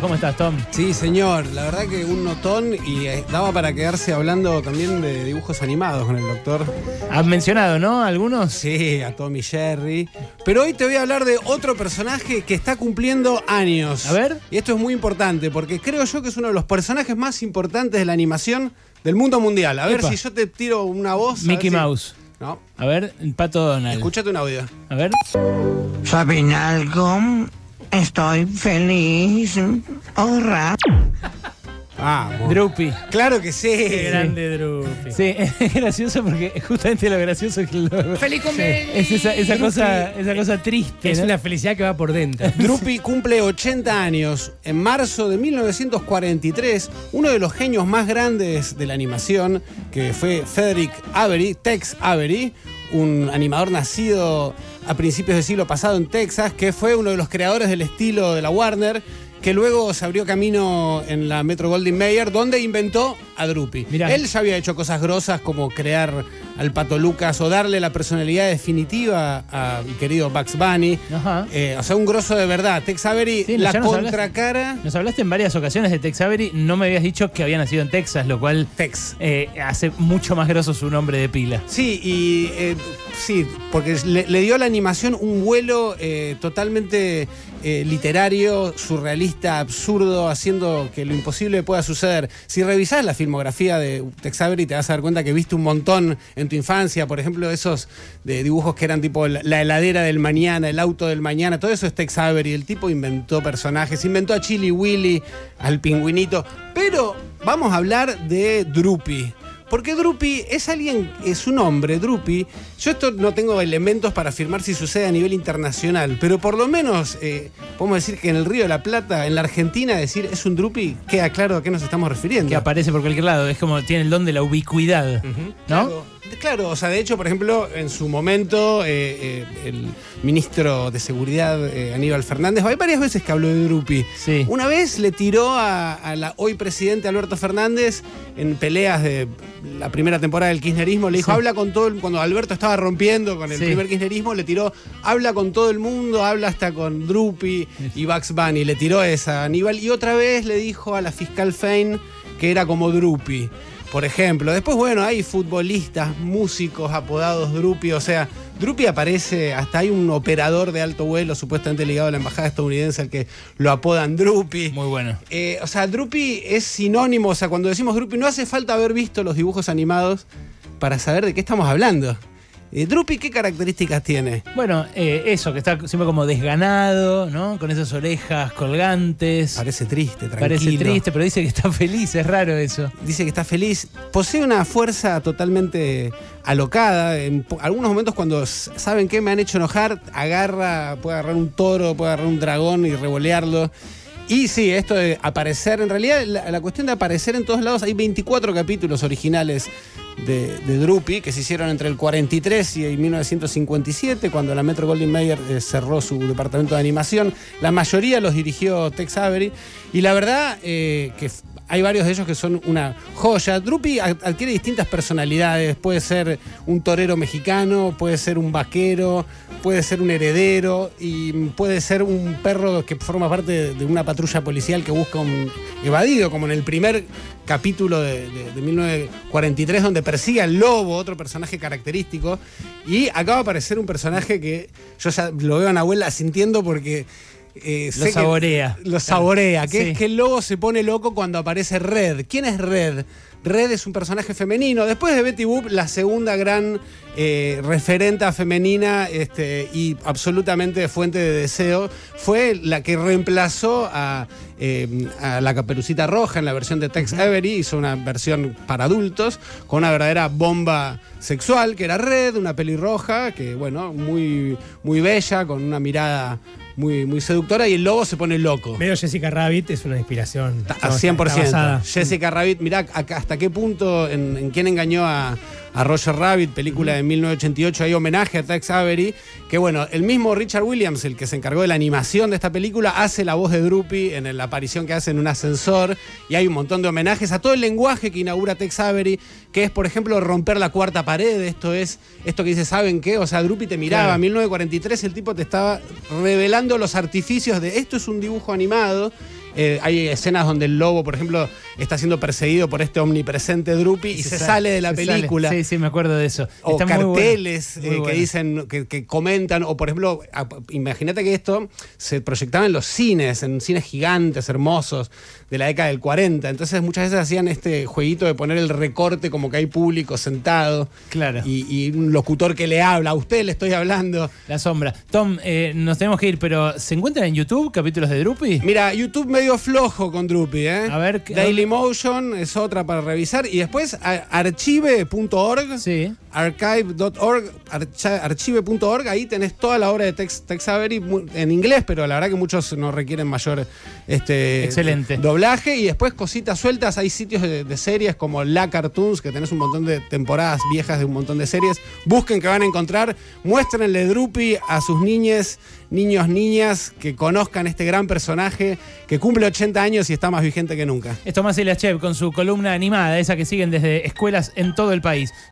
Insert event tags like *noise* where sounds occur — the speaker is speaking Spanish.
¿Cómo estás, Tom? Sí, señor. La verdad que un notón y eh, daba para quedarse hablando también de dibujos animados con el doctor. Has mencionado, ¿no? Algunos. Sí, a Tommy Jerry. Pero hoy te voy a hablar de otro personaje que está cumpliendo años. A ver. Y esto es muy importante porque creo yo que es uno de los personajes más importantes de la animación del mundo mundial. A ver si yo te tiro una voz. Mickey si- Mouse. No. A ver, el Pato Donald. Escúchate un audio. A ver. ¿Saben algo? Estoy feliz. Hola. Vamos. Droopy. Claro que sí. Qué grande Drupi. Sí, es *laughs* gracioso porque justamente lo gracioso es que lo- ¡Feliz cumpleaños! es esa, esa Drupi. cosa, esa cosa triste. Es ¿no? una felicidad que va por dentro. *laughs* Drupi cumple 80 años. En marzo de 1943, uno de los genios más grandes de la animación, que fue Frederick Avery, Tex Avery, un animador nacido a principios del siglo pasado en Texas, que fue uno de los creadores del estilo de la Warner, que luego se abrió camino en la Metro Goldwyn Mayer, donde inventó a Drupi. Él ya había hecho cosas grosas como crear al Pato Lucas o darle la personalidad definitiva a mi querido Bugs Bunny. Ajá. Eh, o sea, un grosso de verdad. Tex Avery, Sí, la nos contracara. Nos hablaste en varias ocasiones de Tex Avery. No me habías dicho que había nacido en Texas, lo cual Tex. eh, hace mucho más grosso su nombre de pila. Sí, y eh, sí, porque le, le dio a la animación un vuelo totalmente eh, literario, surrealista, absurdo, haciendo que lo imposible pueda suceder. Si revisás la filmografía de Tex Avery, te vas a dar cuenta que viste un montón en tu infancia, por ejemplo, esos de dibujos que eran tipo la, la heladera del mañana, el auto del mañana, todo eso es Tex Avery. El tipo inventó personajes, inventó a Chili Willy, al pingüinito, pero vamos a hablar de Drupi. Porque Drupi es alguien, es un hombre, Drupi. Yo esto no tengo elementos para afirmar si sucede a nivel internacional, pero por lo menos eh, podemos decir que en el Río de la Plata, en la Argentina, decir es un Drupi, queda claro a qué nos estamos refiriendo. Que aparece por cualquier lado. Es como tiene el don de la ubicuidad. ¿No? Claro, claro, o sea, de hecho, por ejemplo, en su momento, eh, eh, el ministro de Seguridad, eh, Aníbal Fernández, hay varias veces que habló de Drupi. Sí. Una vez le tiró a, a la hoy presidente Alberto Fernández en peleas de la primera temporada del kirchnerismo, le dijo, Sí. habla con todo el... Cuando Alberto estaba rompiendo con el Sí. primer kirchnerismo, le tiró, habla con todo el mundo, habla hasta con Drupi y Bugs Bunny, le tiró esa a Aníbal. Y otra vez le dijo a la fiscal Fein que era como Drupi. Por ejemplo, después, bueno, hay futbolistas, músicos apodados Drupi, o sea, Drupi aparece, hasta hay un operador de alto vuelo supuestamente ligado a la embajada estadounidense al que lo apodan Drupi. Muy bueno. Eh, o sea, Drupi es sinónimo, o sea, cuando decimos Drupi no hace falta haber visto los dibujos animados para saber de qué estamos hablando. Eh, Drupi, ¿qué características tiene? Bueno, eh, eso, que está siempre como desganado, ¿no? Con esas orejas colgantes. Parece triste, tranquilo. Parece triste, pero dice que está *laughs* feliz, es raro eso. Dice que está feliz. Posee una fuerza totalmente alocada. En algunos momentos cuando saben que me han hecho enojar, agarra, puede agarrar un toro, puede agarrar un dragón y revolearlo. Y sí, esto de aparecer, en realidad la, la cuestión de aparecer en todos lados, hay 24 capítulos originales de, de Drupi que se hicieron entre el 43 y 1957, cuando la Metro Goldwyn Mayer eh, cerró su departamento de animación. La mayoría los dirigió Tex Avery. Y la verdad eh, que hay varios de ellos que son una joya. Drupi ad- adquiere distintas personalidades. Puede ser un torero mexicano, puede ser un vaquero, puede ser un heredero y puede ser un perro que forma parte de, una patrulla policial que busca un evadido, como en el primer capítulo de, de- de 1943, donde persigue al lobo, otro personaje característico. Y acaba de aparecer un personaje que yo ya lo veo a Nahuel sintiendo porque. Eh, Lo que- saborea. lo saborea, que Sí. es que el lobo se pone loco cuando aparece Red. ¿Quién es Red? Red es un personaje femenino. Después de Betty Boop, la segunda gran eh, referenta femenina este, y absolutamente fuente de deseo, fue la que reemplazó a, eh, a la Caperucita Roja en la versión de Tex Avery. Hizo una versión para adultos con una verdadera bomba sexual, que era Red, una pelirroja, que bueno, muy, muy bella, con una mirada muy, muy seductora, y el lobo se pone loco. Medio Jessica Rabbit es una inspiración. A 100%. Está basada. Jessica Rabbit, mirá hasta qué punto, en, en quién engañó a, a Roger Rabbit, película de 1988, hay homenaje a Tex Avery, que bueno, el mismo Richard Williams, el que se encargó de la animación de esta película, hace la voz de Drupi en la aparición que hace en un ascensor, y hay un montón de homenajes a todo el lenguaje que inaugura Tex Avery, que es, por ejemplo, romper la cuarta pared, esto es, esto que dice, ¿saben qué? O sea, Drupi te miraba, en 1943 el tipo te estaba revelando los artificios de esto es un dibujo animado, Eh, hay escenas donde el lobo, por ejemplo, está siendo perseguido por este omnipresente Drupi y se, sa- sale de la sale. película. Sí, sí, me acuerdo de eso. O Está muy bueno. carteles Muy eh, que dicen, que, que comentan, o por ejemplo, imagínate que esto se proyectaba en los cines, en cines gigantes, hermosos, de la década del 40. Entonces muchas veces hacían este jueguito de poner el recorte como que hay público sentado Claro. y, y un locutor que le habla, a usted le estoy hablando. La sombra. Tom, eh, nos tenemos que ir, pero ¿se encuentran en YouTube capítulos de Drupi? Mira, YouTube medio flojo con Drupi, ¿eh? A ver, ¿qué- Dailymotion es otra para revisar. Y después a- archive.org. Sí. archive.org, archa- archive.org, ahí tenés toda la obra de Tex, Tex Avery mu- en inglés, pero la verdad que muchos no requieren mayor este, Excelente. doblaje. Y después cositas sueltas, hay sitios de, de series como La Cartoons, que tenés un montón de temporadas viejas de un montón de series. Busquen que van a encontrar, muéstrenle Drupi a sus niñes, niños, niñas, que conozcan este gran personaje que cumple 80 años y está más vigente que nunca. Es Tomás Ilachev con su columna animada, esa que siguen desde escuelas en todo el país.